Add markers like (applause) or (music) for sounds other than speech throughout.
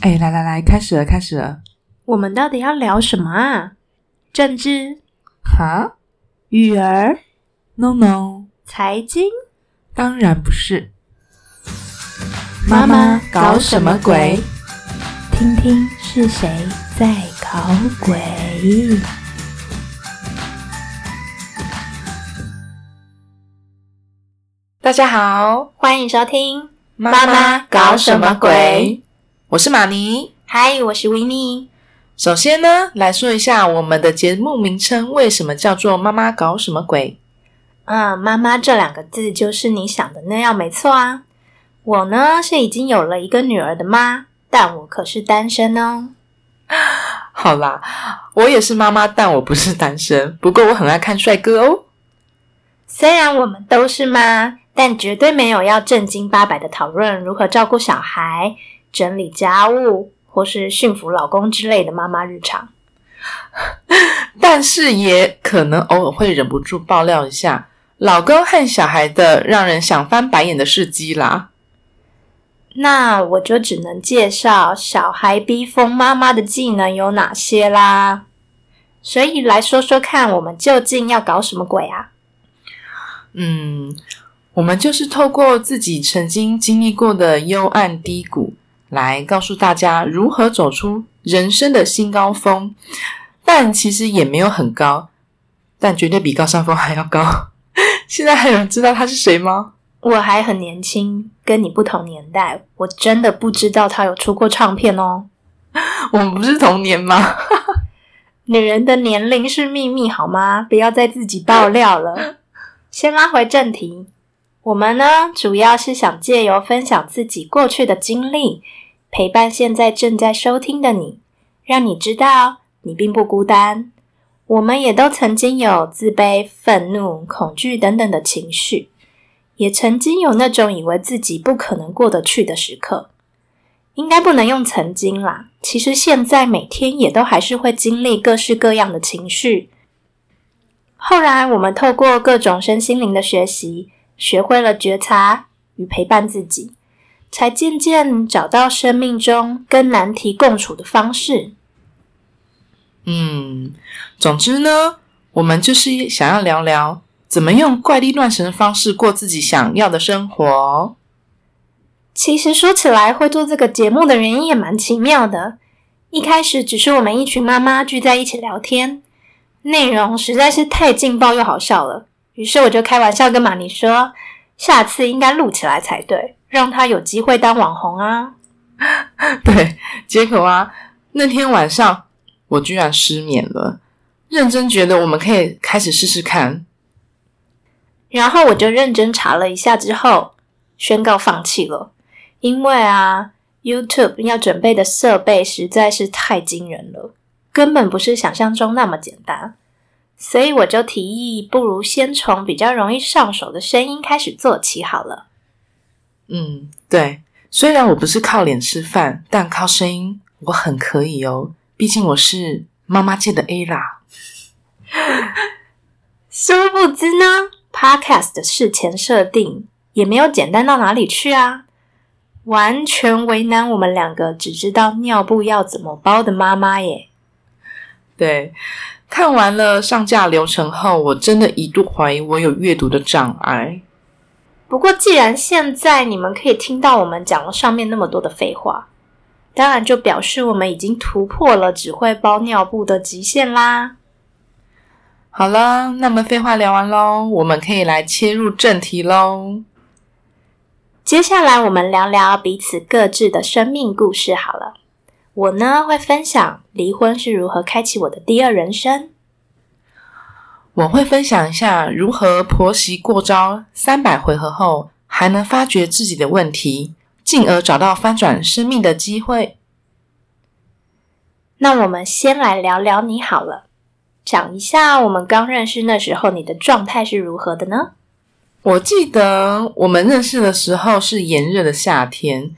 哎，来来来，开始了，开始了。我们到底要聊什么啊？政治、哈育儿、？No No，财经？当然不是。妈妈搞什么鬼？听听是谁在搞鬼。大家好，欢迎收听。妈妈搞什么鬼？我是玛尼。嗨，我是维尼。首先呢，来说一下我们的节目名称为什么叫做“妈妈搞什么鬼嗯，妈妈这两个字就是你想的那样，没错啊。我呢是已经有了一个女儿的妈，但我可是单身哦。(laughs) ”。好啦，我也是妈妈，但我不是单身。不过我很爱看帅哥哦。虽然我们都是妈，但绝对没有要正经八百的讨论如何照顾小孩、整理家务或是驯服老公之类的妈妈日常。(laughs) 但是也可能偶尔会忍不住爆料一下老公和小孩的让人想翻白眼的事迹啦。那我就只能介绍小孩逼疯妈妈的技能有哪些啦。所以来说说看，我们究竟要搞什么鬼啊？嗯，我们就是透过自己曾经经历过的幽暗低谷，来告诉大家如何走出人生的新高峰。但其实也没有很高，但绝对比高山峰还要高。(laughs) 现在还有人知道他是谁吗？我还很年轻，跟你不同年代，我真的不知道他有出过唱片哦。(laughs) 我们不是同年吗？(laughs) 女人的年龄是秘密，好吗？不要再自己爆料了。先拉回正题，我们呢主要是想借由分享自己过去的经历，陪伴现在正在收听的你，让你知道你并不孤单。我们也都曾经有自卑、愤怒、恐惧等等的情绪，也曾经有那种以为自己不可能过得去的时刻。应该不能用曾经啦，其实现在每天也都还是会经历各式各样的情绪。后来我们透过各种身心灵的学习，学会了觉察与陪伴自己，才渐渐找到生命中跟难题共处的方式。嗯，总之呢，我们就是想要聊聊怎么用怪力乱神的方式过自己想要的生活。其实说起来，会做这个节目的原因也蛮奇妙的。一开始只是我们一群妈妈聚在一起聊天，内容实在是太劲爆又好笑了。于是我就开玩笑跟玛尼说，下次应该录起来才对，让他有机会当网红啊。(laughs) 对，结果啊，那天晚上我居然失眠了，认真觉得我们可以开始试试看。然后我就认真查了一下之后，宣告放弃了，因为啊，YouTube 要准备的设备实在是太惊人了，根本不是想象中那么简单。所以我就提议，不如先从比较容易上手的声音开始做起好了。嗯，对，虽然我不是靠脸吃饭，但靠声音我很可以哦。毕竟我是妈妈界的 A 啦。(laughs) 殊不知呢，Podcast 的事前设定也没有简单到哪里去啊，完全为难我们两个只知道尿布要怎么包的妈妈耶。对，看完了上架流程后，我真的一度怀疑我有阅读的障碍。不过，既然现在你们可以听到我们讲了上面那么多的废话，当然就表示我们已经突破了只会包尿布的极限啦。好了，那么废话聊完喽，我们可以来切入正题喽。接下来，我们聊聊彼此各自的生命故事好了。我呢会分享离婚是如何开启我的第二人生。我会分享一下如何婆媳过招三百回合后，还能发觉自己的问题，进而找到翻转生命的机会。那我们先来聊聊你好了，讲一下我们刚认识那时候你的状态是如何的呢？我记得我们认识的时候是炎热的夏天，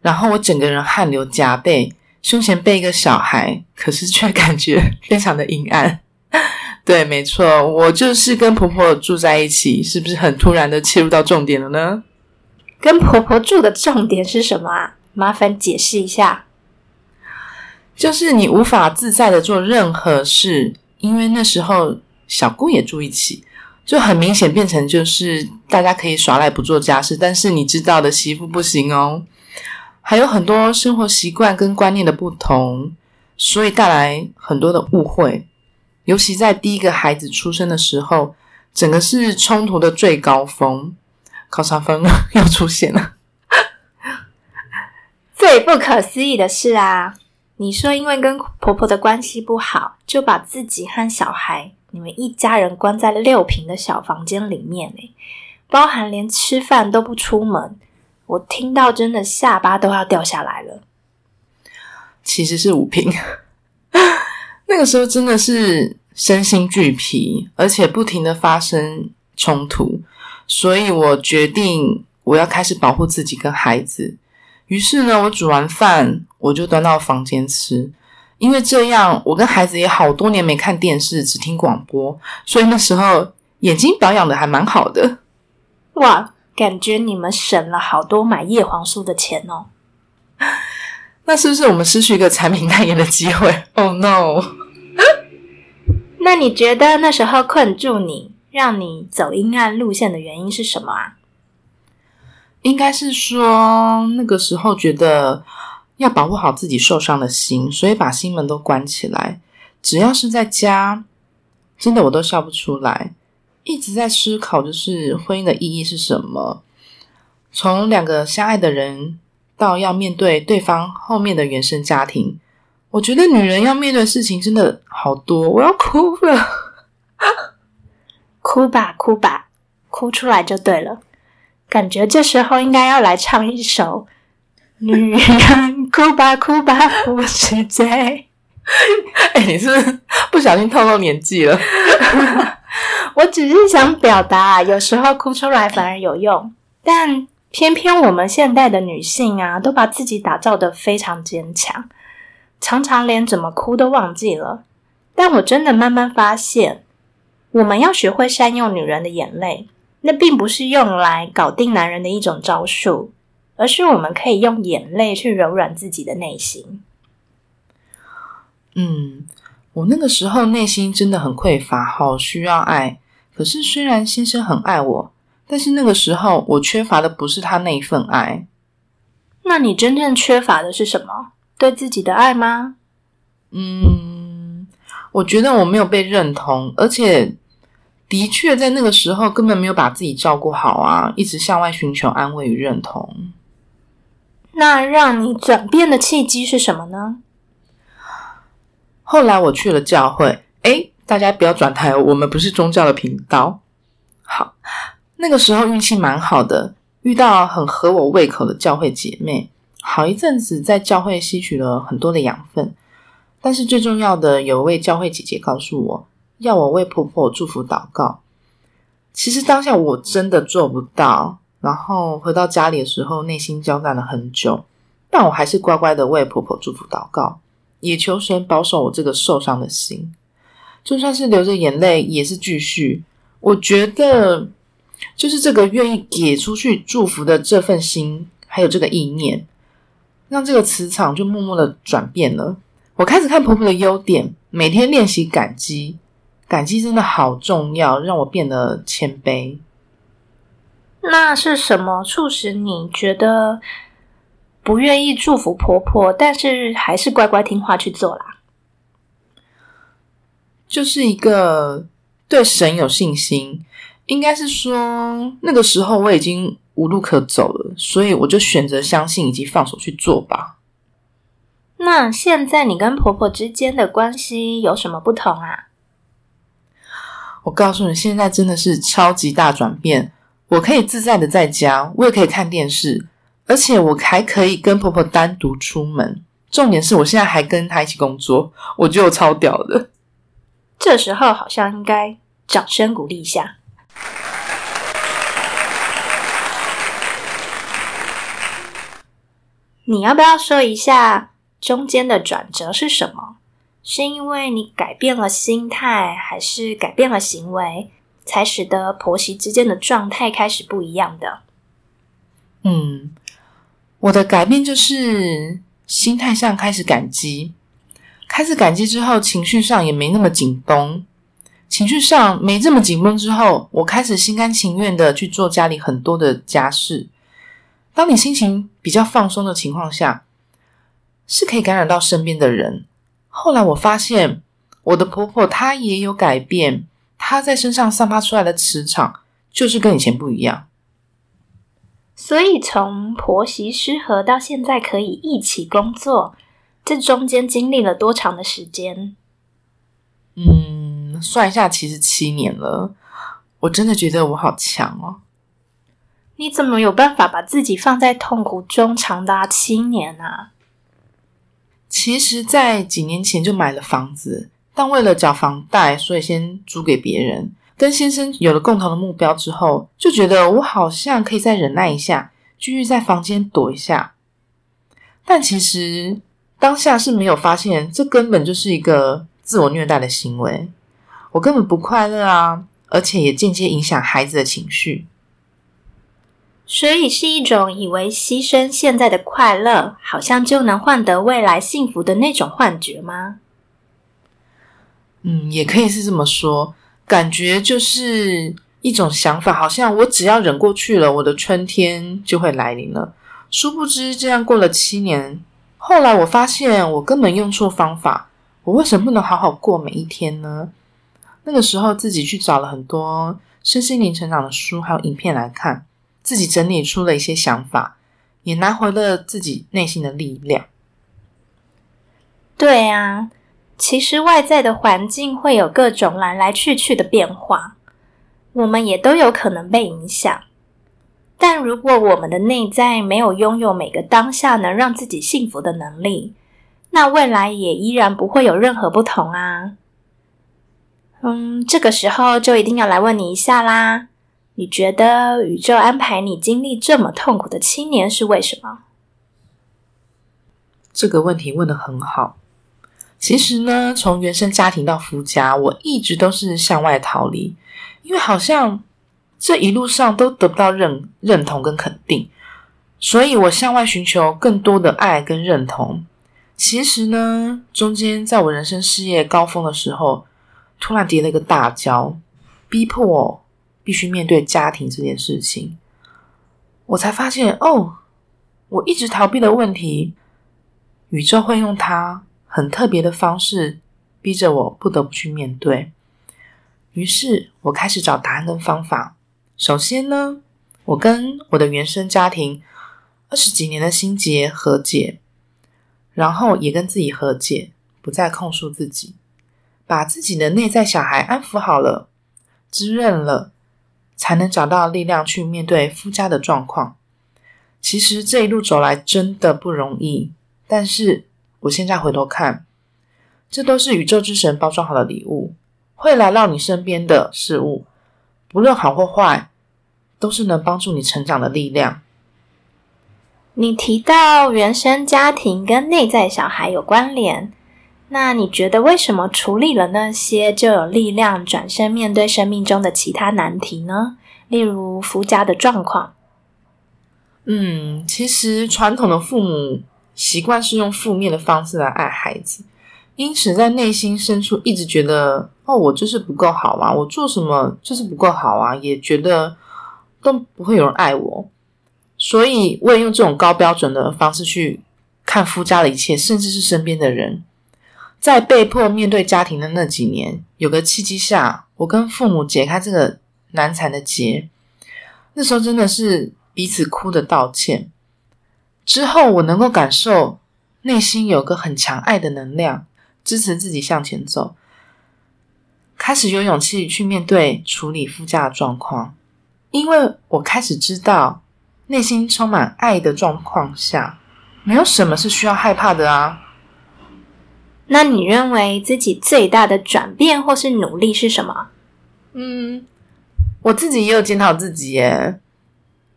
然后我整个人汗流浃背，胸前背一个小孩，可是却 (laughs) 感觉非常的阴暗。(laughs) 对，没错，我就是跟婆婆住在一起，是不是很突然的切入到重点了呢？跟婆婆住的重点是什么啊？麻烦解释一下。就是你无法自在的做任何事，因为那时候小姑也住一起，就很明显变成就是大家可以耍赖不做家事，但是你知道的媳妇不行哦，还有很多生活习惯跟观念的不同，所以带来很多的误会，尤其在第一个孩子出生的时候，整个是冲突的最高峰，考察分 (laughs) 要出现了，(laughs) 最不可思议的是啊！你说，因为跟婆婆的关系不好，就把自己和小孩，你们一家人关在六平的小房间里面，包含连吃饭都不出门。我听到真的下巴都要掉下来了。其实是五平，(laughs) 那个时候真的是身心俱疲，而且不停的发生冲突，所以我决定我要开始保护自己跟孩子。于是呢，我煮完饭我就端到房间吃，因为这样我跟孩子也好多年没看电视，只听广播，所以那时候眼睛保养的还蛮好的。哇，感觉你们省了好多买叶黄素的钱哦。(laughs) 那是不是我们失去一个产品代言的机会？(laughs) Oh no！那你觉得那时候困住你，让你走阴暗路线的原因是什么啊？应该是说那个时候觉得要保护好自己受伤的心，所以把心门都关起来。只要是在家，真的我都笑不出来。一直在思考，就是婚姻的意义是什么？从两个相爱的人到要面对对方后面的原生家庭，我觉得女人要面对的事情真的好多，我要哭了。(laughs) 哭吧，哭吧，哭出来就对了。感觉这时候应该要来唱一首《女人哭吧哭吧不是罪》。(laughs) 哎，你是不小心透露年纪了？(laughs) 我只是想表达，有时候哭出来反而有用。但偏偏我们现代的女性啊，都把自己打造的非常坚强，常常连怎么哭都忘记了。但我真的慢慢发现，我们要学会善用女人的眼泪。那并不是用来搞定男人的一种招数，而是我们可以用眼泪去柔软自己的内心。嗯，我那个时候内心真的很匮乏，好需要爱。可是虽然先生很爱我，但是那个时候我缺乏的不是他那一份爱。那你真正缺乏的是什么？对自己的爱吗？嗯，我觉得我没有被认同，而且。的确，在那个时候根本没有把自己照顾好啊，一直向外寻求安慰与认同。那让你转变的契机是什么呢？后来我去了教会，诶，大家不要转台，我们不是宗教的频道。好，那个时候运气蛮好的，遇到很合我胃口的教会姐妹，好一阵子在教会吸取了很多的养分。但是最重要的，有位教会姐姐告诉我。要我为婆婆祝福祷告，其实当下我真的做不到。然后回到家里的时候，内心交战了很久，但我还是乖乖的为婆婆祝福祷告，也求神保守我这个受伤的心。就算是流着眼泪，也是继续。我觉得，就是这个愿意给出去祝福的这份心，还有这个意念，让这个磁场就默默的转变了。我开始看婆婆的优点，每天练习感激。感激真的好重要，让我变得谦卑。那是什么促使你觉得不愿意祝福婆婆，但是还是乖乖听话去做啦？就是一个对神有信心，应该是说那个时候我已经无路可走了，所以我就选择相信以及放手去做吧。那现在你跟婆婆之间的关系有什么不同啊？我告诉你，现在真的是超级大转变。我可以自在的在家，我也可以看电视，而且我还可以跟婆婆单独出门。重点是我现在还跟她一起工作，我觉得我超屌的。这时候好像应该掌声鼓励一下。你要不要说一下中间的转折是什么？是因为你改变了心态，还是改变了行为，才使得婆媳之间的状态开始不一样的？嗯，我的改变就是心态上开始感激，开始感激之后，情绪上也没那么紧绷。情绪上没这么紧绷之后，我开始心甘情愿的去做家里很多的家事。当你心情比较放松的情况下，是可以感染到身边的人。后来我发现，我的婆婆她也有改变，她在身上散发出来的磁场就是跟以前不一样。所以从婆媳失和到现在可以一起工作，这中间经历了多长的时间？嗯，算一下，其实七年了。我真的觉得我好强哦！你怎么有办法把自己放在痛苦中长达七年啊？其实，在几年前就买了房子，但为了缴房贷，所以先租给别人。跟先生有了共同的目标之后，就觉得我好像可以再忍耐一下，继续在房间躲一下。但其实当下是没有发现，这根本就是一个自我虐待的行为。我根本不快乐啊，而且也间接影响孩子的情绪。所以是一种以为牺牲现在的快乐，好像就能换得未来幸福的那种幻觉吗？嗯，也可以是这么说。感觉就是一种想法，好像我只要忍过去了，我的春天就会来临了。殊不知，这样过了七年，后来我发现我根本用错方法。我为什么不能好好过每一天呢？那个时候，自己去找了很多身心灵成长的书，还有影片来看。自己整理出了一些想法，也拿回了自己内心的力量。对啊，其实外在的环境会有各种来来去去的变化，我们也都有可能被影响。但如果我们的内在没有拥有每个当下能让自己幸福的能力，那未来也依然不会有任何不同啊。嗯，这个时候就一定要来问你一下啦。你觉得宇宙安排你经历这么痛苦的七年是为什么？这个问题问的很好。其实呢，从原生家庭到夫家，我一直都是向外逃离，因为好像这一路上都得不到认认同跟肯定，所以我向外寻求更多的爱跟认同。其实呢，中间在我人生事业高峰的时候，突然跌了一个大跤，逼迫我。必须面对家庭这件事情，我才发现哦，我一直逃避的问题，宇宙会用它很特别的方式，逼着我不得不去面对。于是我开始找答案跟方法。首先呢，我跟我的原生家庭二十几年的心结和解，然后也跟自己和解，不再控诉自己，把自己的内在小孩安抚好了，滋润了。才能找到力量去面对夫家的状况。其实这一路走来真的不容易，但是我现在回头看，这都是宇宙之神包装好的礼物，会来到你身边的事物，不论好或坏，都是能帮助你成长的力量。你提到原生家庭跟内在小孩有关联。那你觉得为什么处理了那些就有力量转身面对生命中的其他难题呢？例如夫家的状况。嗯，其实传统的父母习惯是用负面的方式来爱孩子，因此在内心深处一直觉得哦，我就是不够好啊，我做什么就是不够好啊，也觉得都不会有人爱我，所以我也用这种高标准的方式去看夫家的一切，甚至是身边的人。在被迫面对家庭的那几年，有个契机下，我跟父母解开这个难缠的结。那时候真的是彼此哭的道歉。之后，我能够感受内心有个很强爱的能量，支持自己向前走，开始有勇气去面对处理副驾的状况。因为我开始知道，内心充满爱的状况下，没有什么是需要害怕的啊。那你认为自己最大的转变或是努力是什么？嗯，我自己也有检讨自己耶。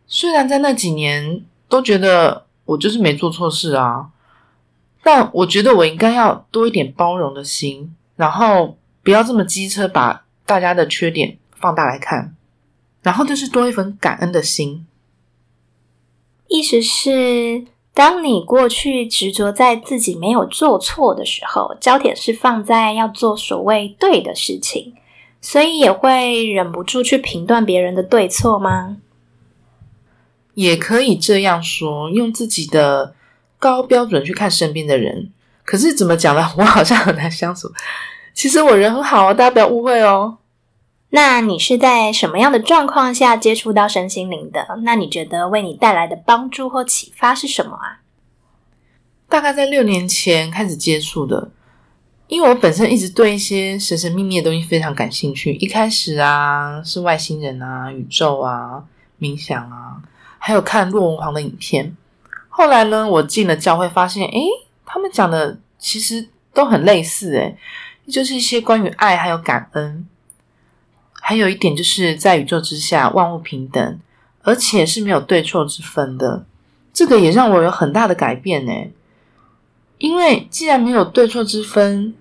虽然在那几年都觉得我就是没做错事啊，但我觉得我应该要多一点包容的心，然后不要这么机车，把大家的缺点放大来看，然后就是多一份感恩的心。意思是，当你过去执着在自己没有做错的时候，焦点是放在要做所谓对的事情，所以也会忍不住去评断别人的对错吗？也可以这样说，用自己的高标准去看身边的人。可是怎么讲呢？(laughs) 我好像很难相处。其实我人很好哦，大家不要误会哦。那你是在什么样的状况下接触到身心灵的？那你觉得为你带来的帮助或启发是什么啊？大概在六年前开始接触的，因为我本身一直对一些神神秘秘的东西非常感兴趣。一开始啊，是外星人啊、宇宙啊、冥想啊，还有看洛文皇的影片。后来呢，我进了教会，发现诶，他们讲的其实都很类似，诶，就是一些关于爱还有感恩。还有一点就是在宇宙之下，万物平等，而且是没有对错之分的。这个也让我有很大的改变呢。因为既然没有对错之分，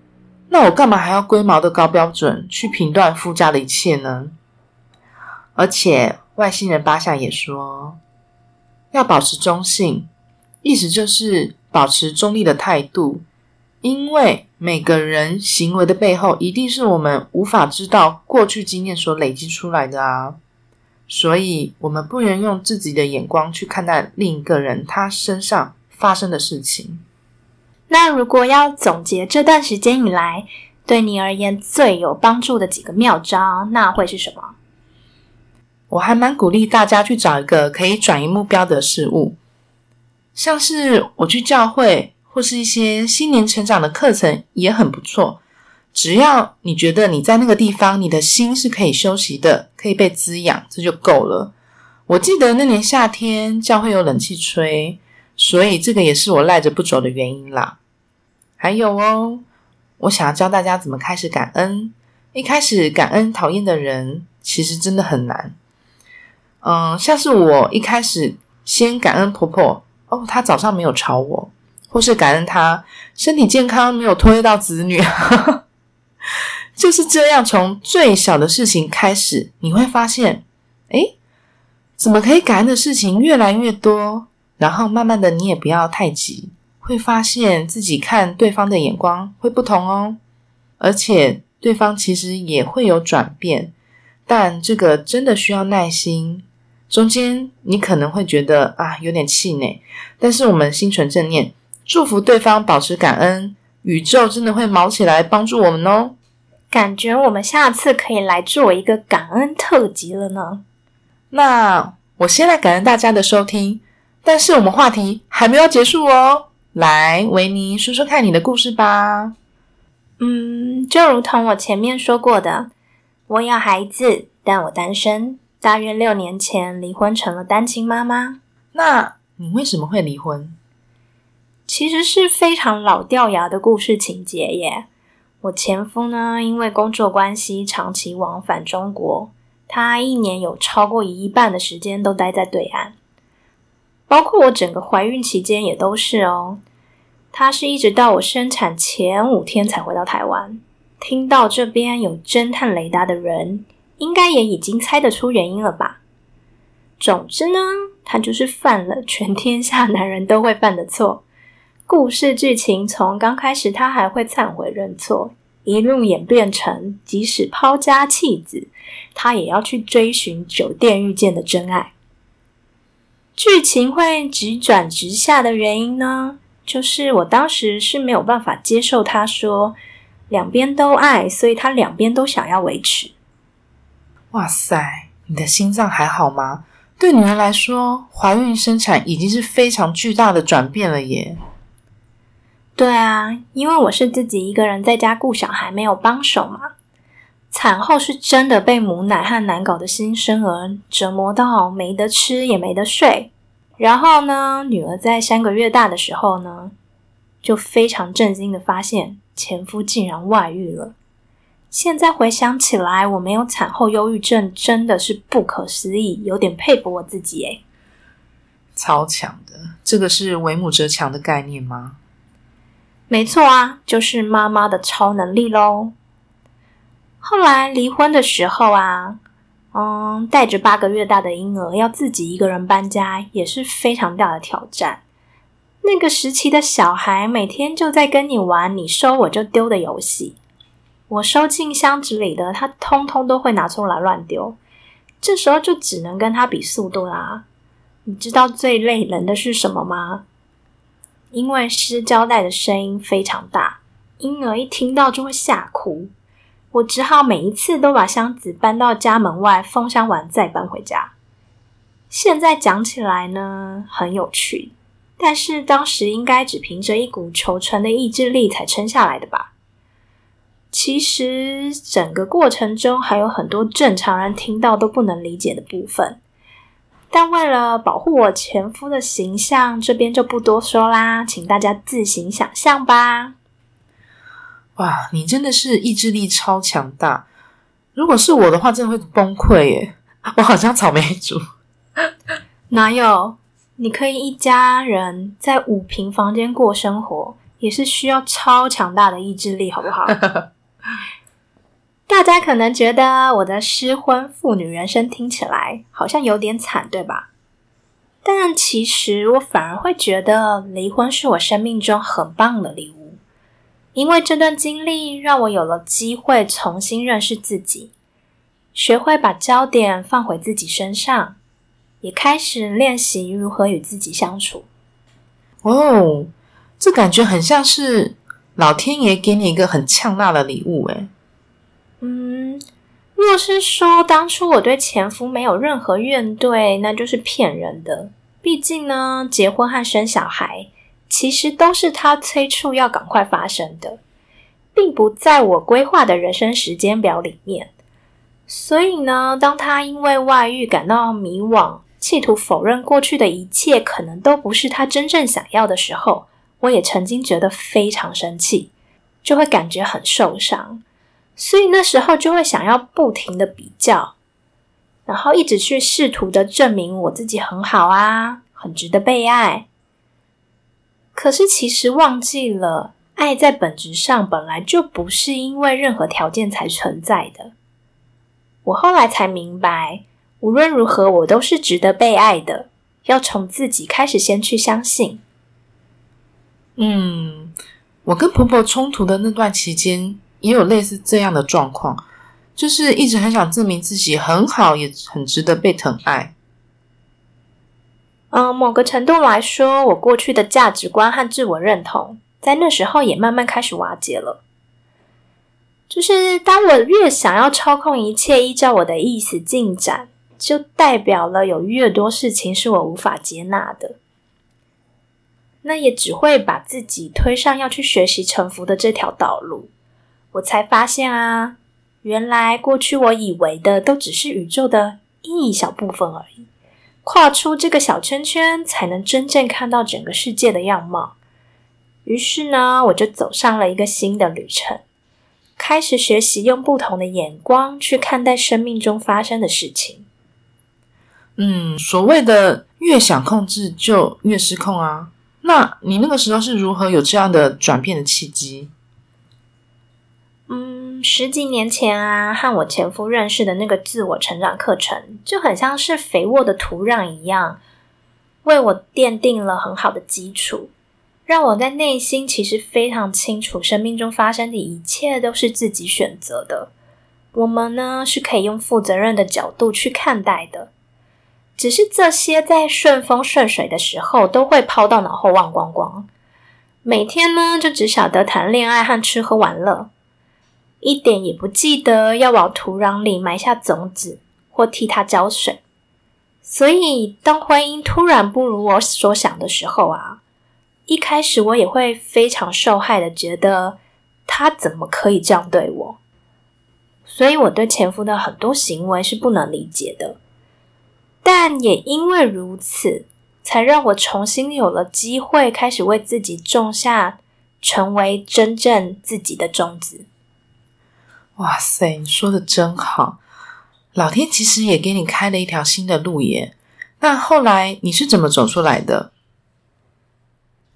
那我干嘛还要龟毛的高标准去评断附加的一切呢？而且外星人巴夏也说，要保持中性，意思就是保持中立的态度。因为每个人行为的背后，一定是我们无法知道过去经验所累积出来的啊，所以我们不能用自己的眼光去看待另一个人他身上发生的事情。那如果要总结这段时间以来对你而言最有帮助的几个妙招，那会是什么？我还蛮鼓励大家去找一个可以转移目标的事物，像是我去教会。或是一些新年成长的课程也很不错，只要你觉得你在那个地方，你的心是可以休息的，可以被滋养，这就够了。我记得那年夏天教会有冷气吹，所以这个也是我赖着不走的原因啦。还有哦，我想要教大家怎么开始感恩。一开始感恩讨厌的人，其实真的很难。嗯，像是我一开始先感恩婆婆，哦，他早上没有吵我。或是感恩他身体健康，没有拖累到子女，(laughs) 就是这样。从最小的事情开始，你会发现，哎，怎么可以感恩的事情越来越多？然后慢慢的，你也不要太急，会发现自己看对方的眼光会不同哦。而且对方其实也会有转变，但这个真的需要耐心。中间你可能会觉得啊有点气馁，但是我们心存正念。祝福对方保持感恩，宇宙真的会毛起来帮助我们哦。感觉我们下次可以来做一个感恩特辑了呢。那我先来感恩大家的收听，但是我们话题还没有结束哦。来，维尼说说看你的故事吧。嗯，就如同我前面说过的，我有孩子，但我单身，大约六年前离婚成了单亲妈妈。那你为什么会离婚？其实是非常老掉牙的故事情节耶。我前夫呢，因为工作关系长期往返中国，他一年有超过一半的时间都待在对岸，包括我整个怀孕期间也都是哦。他是一直到我生产前五天才回到台湾。听到这边有侦探雷达的人，应该也已经猜得出原因了吧？总之呢，他就是犯了全天下男人都会犯的错。故事剧情从刚开始他还会忏悔认错，一路演变成即使抛家弃子，他也要去追寻酒店遇见的真爱。剧情会直转直下的原因呢，就是我当时是没有办法接受他说两边都爱，所以他两边都想要维持。哇塞，你的心脏还好吗？对女人来说，怀孕生产已经是非常巨大的转变了耶。对啊，因为我是自己一个人在家顾小孩，没有帮手嘛。产后是真的被母奶和难搞的新生儿折磨到没得吃也没得睡。然后呢，女儿在三个月大的时候呢，就非常震惊的发现前夫竟然外遇了。现在回想起来，我没有产后忧郁症真的是不可思议，有点佩服我自己诶超强的，这个是为母则强的概念吗？没错啊，就是妈妈的超能力喽。后来离婚的时候啊，嗯，带着八个月大的婴儿要自己一个人搬家，也是非常大的挑战。那个时期的小孩每天就在跟你玩你收我就丢的游戏，我收进箱子里的，他通通都会拿出来乱丢。这时候就只能跟他比速度啦。你知道最累人的是什么吗？因为湿胶带的声音非常大，婴儿一听到就会吓哭。我只好每一次都把箱子搬到家门外封箱完再搬回家。现在讲起来呢，很有趣，但是当时应该只凭着一股求存的意志力才撑下来的吧。其实整个过程中还有很多正常人听到都不能理解的部分，但为了保护我前夫的形象，这边就不多说啦，请大家自行想象吧。哇，你真的是意志力超强大！如果是我的话，真的会崩溃耶！我好像草莓族，(laughs) 哪有？你可以一家人在五平房间过生活，也是需要超强大的意志力，好不好？(laughs) (laughs) 大家可能觉得我的失婚妇女人生听起来好像有点惨，对吧？但其实我反而会觉得离婚是我生命中很棒的礼物，因为这段经历让我有了机会重新认识自己，学会把焦点放回自己身上，也开始练习如何与自己相处。哦，这感觉很像是。老天爷给你一个很呛辣的礼物，诶嗯，若是说当初我对前夫没有任何怨怼，那就是骗人的。毕竟呢，结婚和生小孩其实都是他催促要赶快发生的，并不在我规划的人生时间表里面。所以呢，当他因为外遇感到迷惘，企图否认过去的一切可能都不是他真正想要的时候。我也曾经觉得非常生气，就会感觉很受伤，所以那时候就会想要不停的比较，然后一直去试图的证明我自己很好啊，很值得被爱。可是其实忘记了，爱在本质上本来就不是因为任何条件才存在的。我后来才明白，无论如何，我都是值得被爱的。要从自己开始，先去相信。嗯，我跟婆婆冲突的那段期间，也有类似这样的状况，就是一直很想证明自己很好，也很值得被疼爱。嗯，某个程度来说，我过去的价值观和自我认同，在那时候也慢慢开始瓦解了。就是当我越想要操控一切，依照我的意思进展，就代表了有越多事情是我无法接纳的。那也只会把自己推上要去学习臣服的这条道路。我才发现啊，原来过去我以为的都只是宇宙的一小部分而已。跨出这个小圈圈，才能真正看到整个世界的样貌。于是呢，我就走上了一个新的旅程，开始学习用不同的眼光去看待生命中发生的事情。嗯，所谓的越想控制，就越失控啊。那你那个时候是如何有这样的转变的契机？嗯，十几年前啊，和我前夫认识的那个自我成长课程，就很像是肥沃的土壤一样，为我奠定了很好的基础，让我在内心其实非常清楚，生命中发生的一切都是自己选择的。我们呢，是可以用负责任的角度去看待的。只是这些在顺风顺水的时候都会抛到脑后忘光光，每天呢就只晓得谈恋爱和吃喝玩乐，一点也不记得要往土壤里埋下种子或替它浇水。所以当婚姻突然不如我所想的时候啊，一开始我也会非常受害的，觉得他怎么可以这样对我？所以我对前夫的很多行为是不能理解的。但也因为如此，才让我重新有了机会，开始为自己种下成为真正自己的种子。哇塞，你说的真好！老天其实也给你开了一条新的路耶。那后来你是怎么走出来的？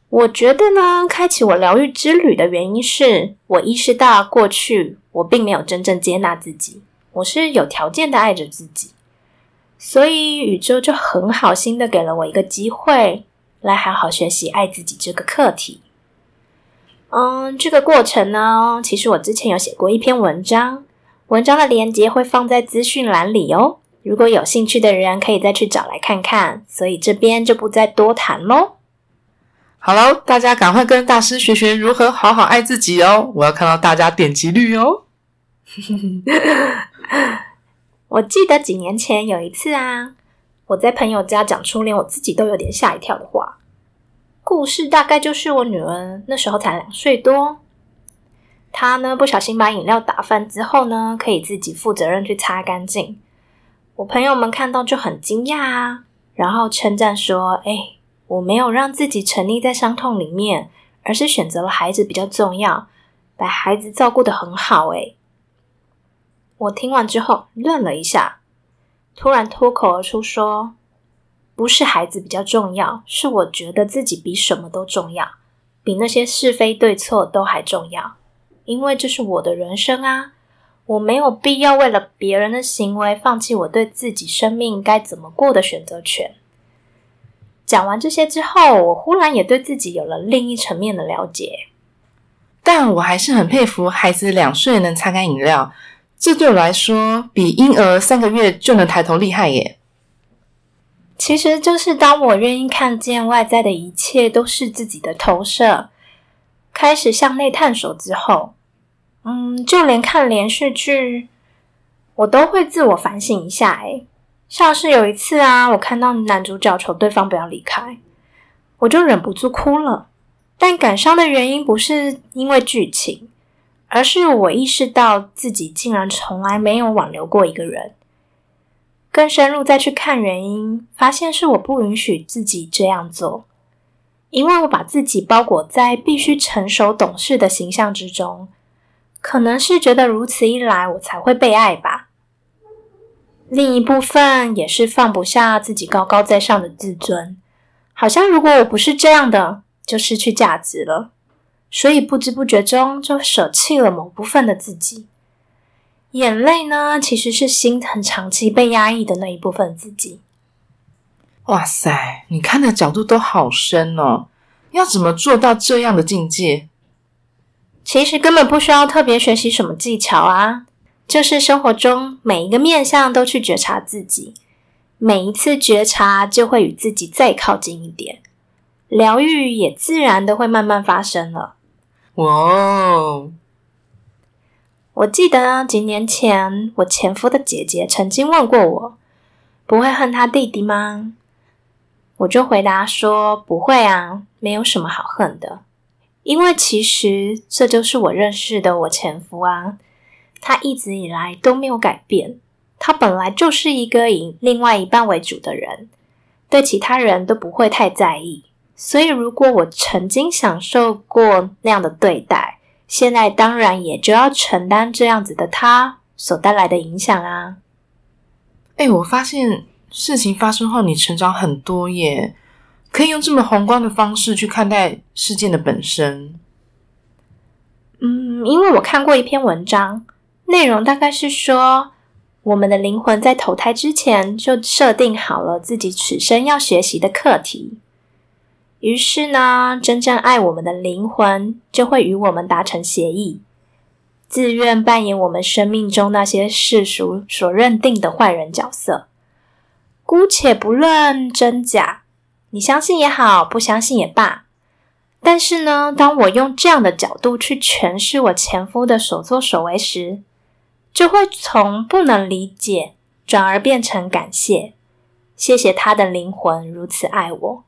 我觉得呢，开启我疗愈之旅的原因是我意识到，过去我并没有真正接纳自己。我是有条件的爱着自己，所以宇宙就很好心的给了我一个机会，来好好学习爱自己这个课题。嗯，这个过程呢，其实我之前有写过一篇文章，文章的链接会放在资讯栏里哦。如果有兴趣的人，可以再去找来看看。所以这边就不再多谈喽。好喽，大家赶快跟大师学学如何好好爱自己哦！我要看到大家点击率哦。(laughs) 我记得几年前有一次啊，我在朋友家讲出连我自己都有点吓一跳的话。故事大概就是我女儿那时候才两岁多，她呢不小心把饮料打翻之后呢，可以自己负责任去擦干净。我朋友们看到就很惊讶啊，然后称赞说：“哎，我没有让自己沉溺在伤痛里面，而是选择了孩子比较重要，把孩子照顾的很好。”哎，我听完之后愣了一下，突然脱口而出说。不是孩子比较重要，是我觉得自己比什么都重要，比那些是非对错都还重要。因为这是我的人生啊，我没有必要为了别人的行为放弃我对自己生命该怎么过的选择权。讲完这些之后，我忽然也对自己有了另一层面的了解。但我还是很佩服孩子两岁能擦干饮料，这对我来说比婴儿三个月就能抬头厉害耶。其实就是当我愿意看见外在的一切都是自己的投射，开始向内探索之后，嗯，就连看连续剧，我都会自我反省一下。诶像是有一次啊，我看到男主角求对方不要离开，我就忍不住哭了。但感伤的原因不是因为剧情，而是我意识到自己竟然从来没有挽留过一个人。更深入再去看原因，发现是我不允许自己这样做，因为我把自己包裹在必须成熟懂事的形象之中，可能是觉得如此一来我才会被爱吧。另一部分也是放不下自己高高在上的自尊，好像如果我不是这样的，就失去价值了，所以不知不觉中就舍弃了某部分的自己。眼泪呢，其实是心很长期被压抑的那一部分自己。哇塞，你看的角度都好深哦！要怎么做到这样的境界？其实根本不需要特别学习什么技巧啊，就是生活中每一个面向都去觉察自己，每一次觉察就会与自己再靠近一点，疗愈也自然的会慢慢发生了。哇！我记得几年前，我前夫的姐姐曾经问过我：“不会恨他弟弟吗？”我就回答说：“不会啊，没有什么好恨的，因为其实这就是我认识的我前夫啊。他一直以来都没有改变，他本来就是一个以另外一半为主的人，对其他人都不会太在意。所以，如果我曾经享受过那样的对待，现在当然也就要承担这样子的他所带来的影响啊！哎，我发现事情发生后，你成长很多耶，可以用这么宏观的方式去看待事件的本身。嗯，因为我看过一篇文章，内容大概是说，我们的灵魂在投胎之前就设定好了自己此生要学习的课题。于是呢，真正爱我们的灵魂就会与我们达成协议，自愿扮演我们生命中那些世俗所认定的坏人角色。姑且不论真假，你相信也好，不相信也罢。但是呢，当我用这样的角度去诠释我前夫的所作所为时，就会从不能理解转而变成感谢，谢谢他的灵魂如此爱我。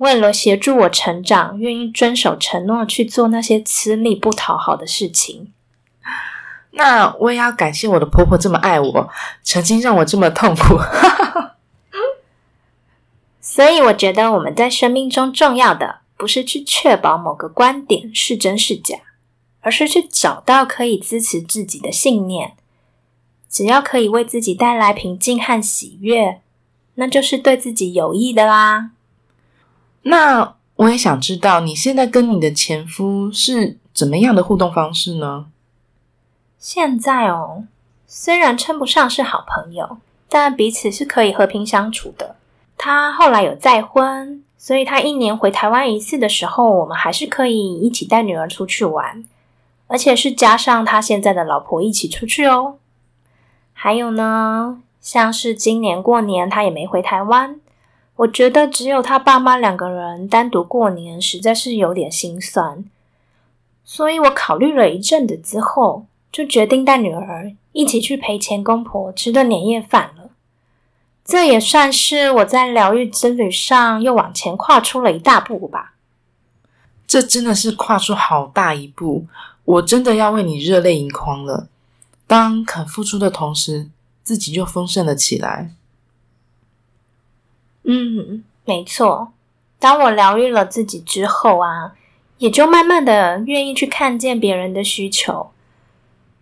为了协助我成长，愿意遵守承诺去做那些吃力不讨好的事情。(laughs) 那我也要感谢我的婆婆这么爱我，曾经让我这么痛苦。(laughs) 所以我觉得我们在生命中重要的，不是去确保某个观点是真是假，而是去找到可以支持自己的信念。只要可以为自己带来平静和喜悦，那就是对自己有益的啦。那我也想知道，你现在跟你的前夫是怎么样的互动方式呢？现在哦，虽然称不上是好朋友，但彼此是可以和平相处的。他后来有再婚，所以他一年回台湾一次的时候，我们还是可以一起带女儿出去玩，而且是加上他现在的老婆一起出去哦。还有呢，像是今年过年他也没回台湾，我觉得只有他爸妈两个人单独过年，实在是有点心酸。所以我考虑了一阵子之后，就决定带女儿一起去陪前公婆吃顿年夜饭了。这也算是我在疗愈之旅上又往前跨出了一大步吧。这真的是跨出好大一步，我真的要为你热泪盈眶了。当肯付出的同时，自己就丰盛了起来。嗯，没错。当我疗愈了自己之后啊，也就慢慢的愿意去看见别人的需求。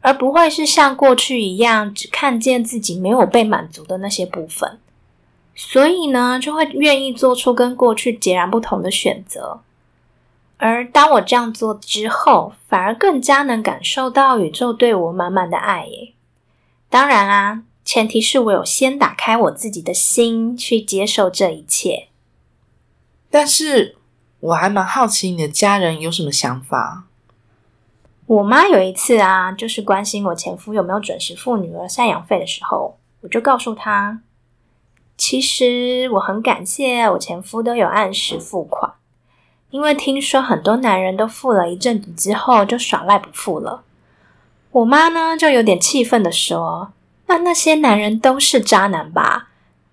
而不会是像过去一样只看见自己没有被满足的那些部分，所以呢，就会愿意做出跟过去截然不同的选择。而当我这样做之后，反而更加能感受到宇宙对我满满的爱。耶！当然啦，前提是我有先打开我自己的心去接受这一切。但是我还蛮好奇你的家人有什么想法。我妈有一次啊，就是关心我前夫有没有准时付女儿赡养费的时候，我就告诉她，其实我很感谢我前夫都有按时付款，因为听说很多男人都付了一阵子之后就耍赖不付了。我妈呢就有点气愤的说：“那那些男人都是渣男吧？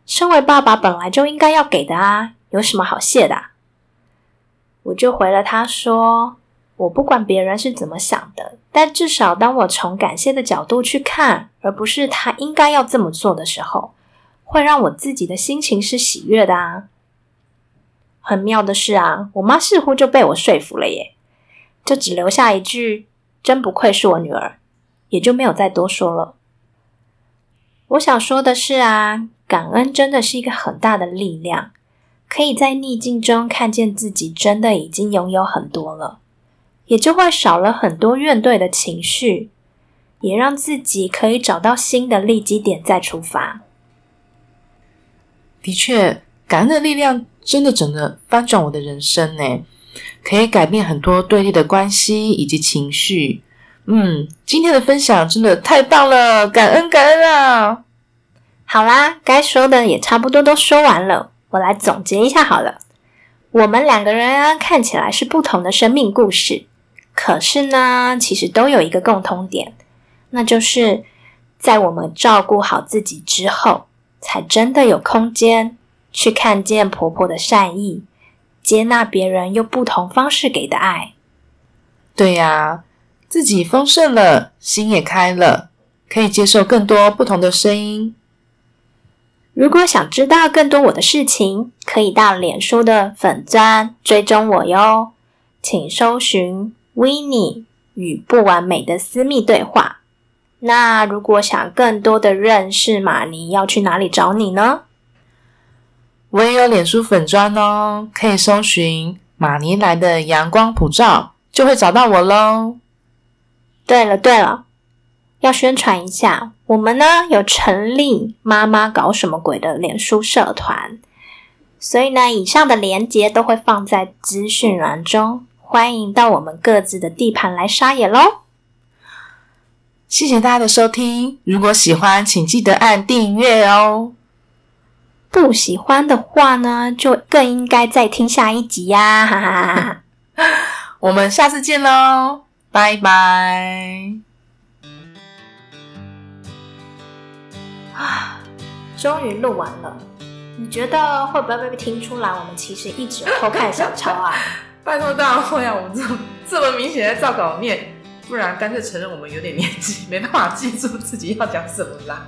身为爸爸本来就应该要给的啊，有什么好谢的？”我就回了他说。我不管别人是怎么想的，但至少当我从感谢的角度去看，而不是他应该要这么做的时候，会让我自己的心情是喜悦的啊。很妙的是啊，我妈似乎就被我说服了耶，就只留下一句“真不愧是我女儿”，也就没有再多说了。我想说的是啊，感恩真的是一个很大的力量，可以在逆境中看见自己真的已经拥有很多了。也就会少了很多怨怼的情绪，也让自己可以找到新的利基点再出发。的确，感恩的力量真的整个翻转我的人生呢，可以改变很多对立的关系以及情绪。嗯，今天的分享真的太棒了，感恩感恩啊！好啦，该说的也差不多都说完了，我来总结一下好了。我们两个人，看起来是不同的生命故事。可是呢，其实都有一个共通点，那就是在我们照顾好自己之后，才真的有空间去看见婆婆的善意，接纳别人用不同方式给的爱。对呀，自己丰盛了，心也开了，可以接受更多不同的声音。如果想知道更多我的事情，可以到脸书的粉钻追踪我哟，请搜寻。维尼与不完美的私密对话。那如果想更多的认识马尼，要去哪里找你呢？我也有脸书粉砖哦，可以搜寻马尼来的阳光普照，就会找到我喽。对了对了，要宣传一下，我们呢有成立妈妈搞什么鬼的脸书社团，所以呢，以上的链接都会放在资讯栏中。欢迎到我们各自的地盘来撒野喽！谢谢大家的收听，如果喜欢，请记得按订阅哦。不喜欢的话呢，就更应该再听下一集呀！哈哈哈哈 (laughs) 我们下次见喽，拜拜！啊，终于录完了，你觉得会不会被听出来？我们其实一直偷看小抄啊！(laughs) 拜托大会啊！我们这这么明显在照稿念，不然干脆承认我们有点年纪，没办法记住自己要讲什么啦。